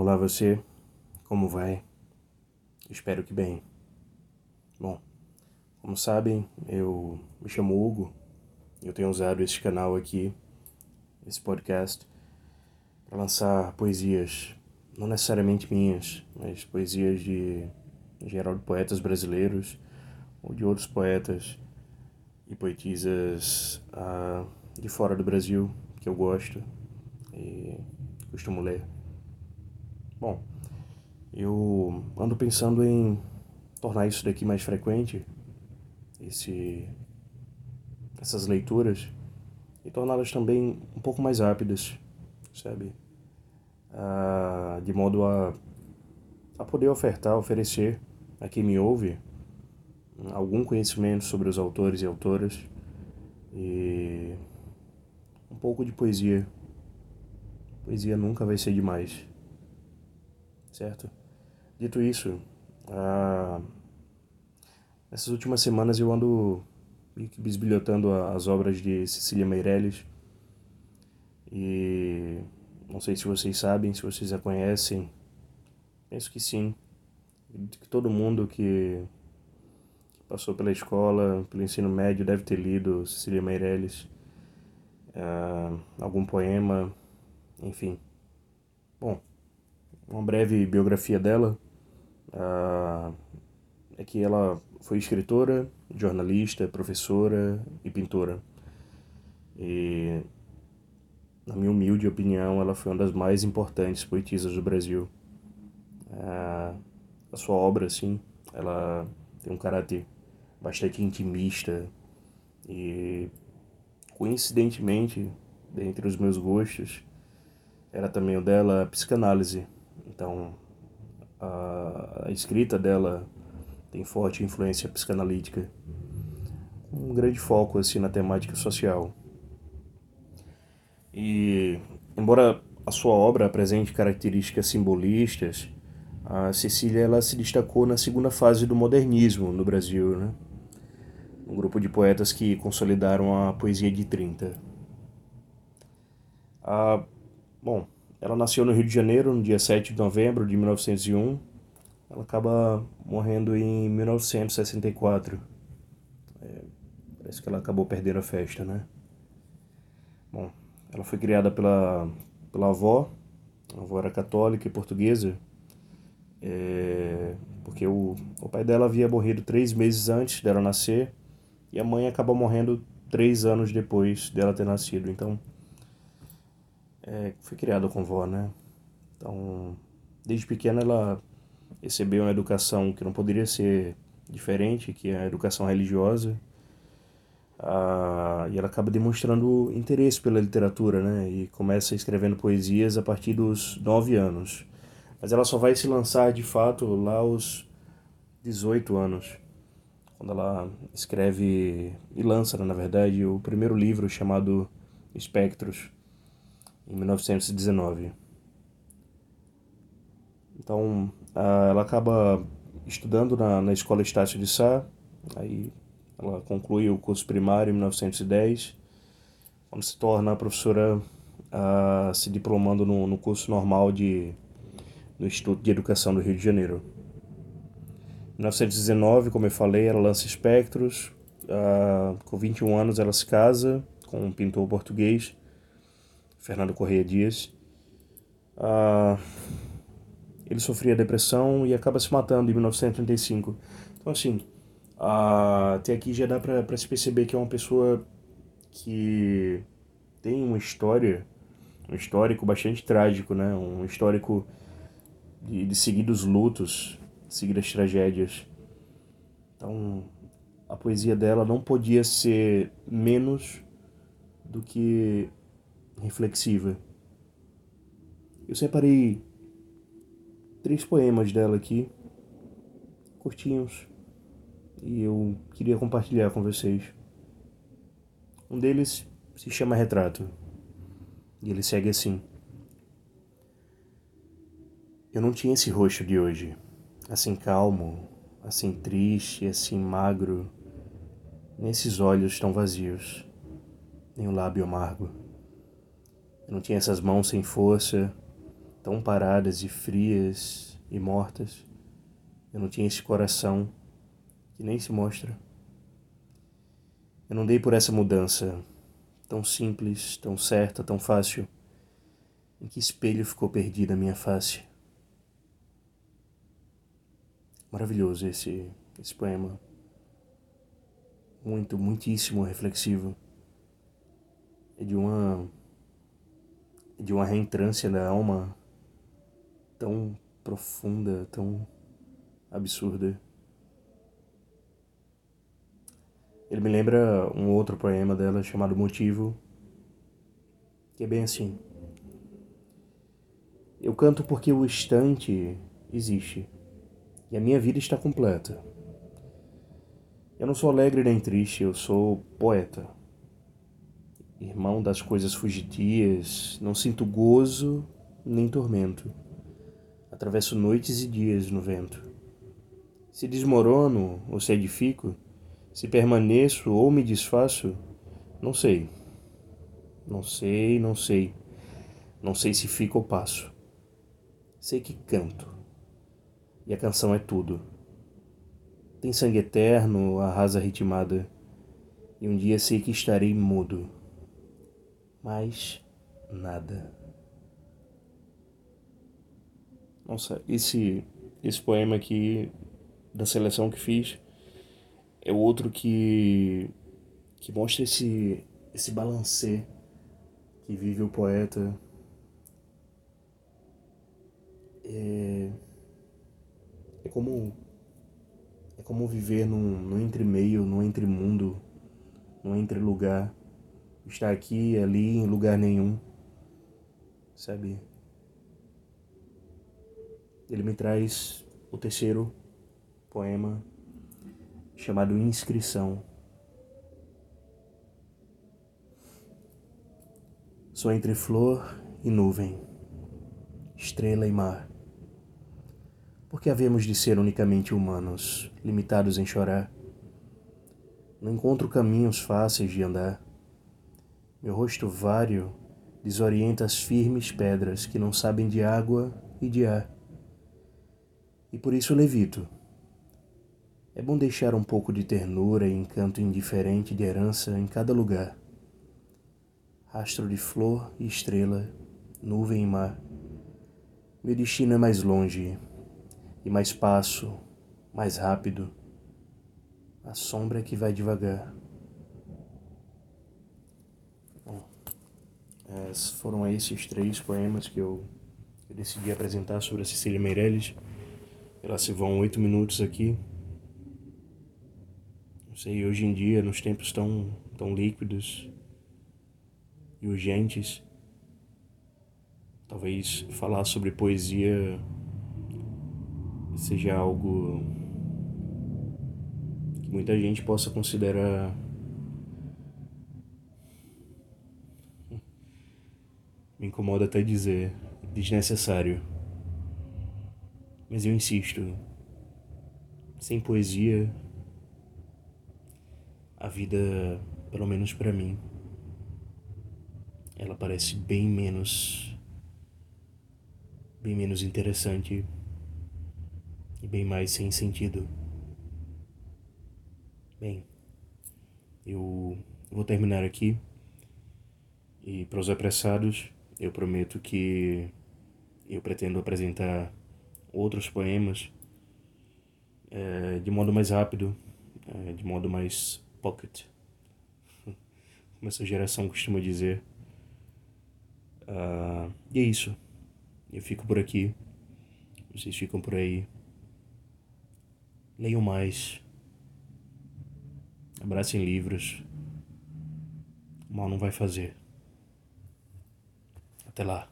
Olá você, como vai? Espero que bem. Bom, como sabem, eu me chamo Hugo. Eu tenho usado esse canal aqui, esse podcast, para lançar poesias, não necessariamente minhas, mas poesias de, em geral, de poetas brasileiros ou de outros poetas e poetisas ah, de fora do Brasil que eu gosto e costumo ler. Bom, eu ando pensando em tornar isso daqui mais frequente, esse, essas leituras, e torná-las também um pouco mais rápidas, sabe? Ah, de modo a, a poder ofertar, oferecer a quem me ouve algum conhecimento sobre os autores e autoras e um pouco de poesia. Poesia nunca vai ser demais certo? Dito isso, ah, nessas últimas semanas eu ando bisbilhotando as obras de Cecília Meirelles e não sei se vocês sabem, se vocês a conhecem, penso que sim, que todo mundo que passou pela escola, pelo ensino médio deve ter lido Cecília Meirelles, ah, algum poema, enfim. Bom, uma breve biografia dela uh, é que ela foi escritora, jornalista, professora e pintora. E, na minha humilde opinião, ela foi uma das mais importantes poetisas do Brasil. Uh, a sua obra, assim, ela tem um caráter bastante intimista e, coincidentemente, dentre os meus gostos, era também o dela psicanálise. Então, a, escrita dela tem forte influência psicanalítica, um grande foco assim na temática social. E embora a sua obra apresente características simbolistas, a Cecília ela se destacou na segunda fase do modernismo no Brasil, né? Um grupo de poetas que consolidaram a poesia de 30. Ah, bom, ela nasceu no Rio de Janeiro no dia 7 de novembro de 1901. Ela acaba morrendo em 1964. É, parece que ela acabou perdendo a festa, né? Bom, ela foi criada pela, pela avó. A avó era católica e portuguesa. É, porque o, o pai dela havia morrido três meses antes dela nascer. E a mãe acaba morrendo três anos depois dela ter nascido. Então é, foi criada com vó, né? Então, desde pequena ela recebeu uma educação que não poderia ser diferente, que é a educação religiosa. Ah, e ela acaba demonstrando interesse pela literatura, né? E começa escrevendo poesias a partir dos nove anos. Mas ela só vai se lançar de fato lá aos 18 anos, quando ela escreve e lança, na verdade, o primeiro livro chamado Espectros em 1919. Então, ela acaba estudando na, na Escola Estácio de Sá, aí ela conclui o curso primário em 1910, quando se torna professora se diplomando no, no curso normal de, no Instituto de Educação do Rio de Janeiro. Em 1919, como eu falei, ela lança Espectros, com 21 anos ela se casa com um pintor português Fernando Correia Dias. Ah, ele sofria depressão e acaba se matando em 1935. Então, assim, ah, até aqui já dá para se perceber que é uma pessoa que tem uma história, um histórico bastante trágico, né? Um histórico de, de seguidos lutos, seguidas tragédias. Então, a poesia dela não podia ser menos do que reflexiva. Eu separei três poemas dela aqui, curtinhos, e eu queria compartilhar com vocês. Um deles se chama Retrato, e ele segue assim: Eu não tinha esse rosto de hoje, assim calmo, assim triste, assim magro, nem esses olhos tão vazios, nem o lábio amargo. Eu não tinha essas mãos sem força, tão paradas e frias e mortas. Eu não tinha esse coração que nem se mostra. Eu não dei por essa mudança tão simples, tão certa, tão fácil. Em que espelho ficou perdida a minha face? Maravilhoso esse, esse poema. Muito, muitíssimo reflexivo. É de uma de uma reentrância da alma tão profunda, tão absurda. Ele me lembra um outro poema dela chamado Motivo, que é bem assim. Eu canto porque o instante existe e a minha vida está completa. Eu não sou alegre nem triste, eu sou poeta. Irmão das coisas fugitias, não sinto gozo nem tormento. Atravesso noites e dias no vento. Se desmorono ou se edifico, se permaneço ou me desfaço, não sei. Não sei, não sei. Não sei se fico ou passo. Sei que canto. E a canção é tudo. Tem sangue eterno, a rasa ritmada. E um dia sei que estarei mudo. Mas nada. Nossa, esse esse poema aqui da seleção que fiz é outro que que mostra esse esse balancê que vive o poeta é, é como é como viver num, num entre-meio, num entre-mundo, num entre-lugar. Estar aqui, ali, em lugar nenhum. Sabe? Ele me traz o terceiro poema chamado Inscrição. Sou entre flor e nuvem, estrela e mar. Porque havemos de ser unicamente humanos, limitados em chorar. Não encontro caminhos fáceis de andar. Meu rosto vário desorienta as firmes pedras que não sabem de água e de ar. E por isso levito é bom deixar um pouco de ternura e encanto indiferente de herança em cada lugar. Rastro de flor e estrela, nuvem e mar. Meu destino é mais longe, e mais passo, mais rápido. A sombra que vai devagar. Foram esses três poemas que eu, decidi apresentar sobre a Cecília Meirelles. Elas se vão oito minutos aqui sei, hoje em dia, nos tempos tão, tão líquidos e urgentes, talvez falar sobre poesia seja algo que muita gente possa considerar incomoda até dizer desnecessário. Mas eu insisto, sem poesia a vida, pelo menos para mim, ela parece bem menos bem menos interessante e bem mais sem sentido. Bem, eu vou terminar aqui e para os apressados eu prometo que eu pretendo apresentar outros poemas é, de modo mais rápido, é, de modo mais pocket, como essa geração costuma dizer. Uh, e é isso. Eu fico por aqui. Vocês ficam por aí. Leiam mais. Abracem livros. Mal não vai fazer. Até lá.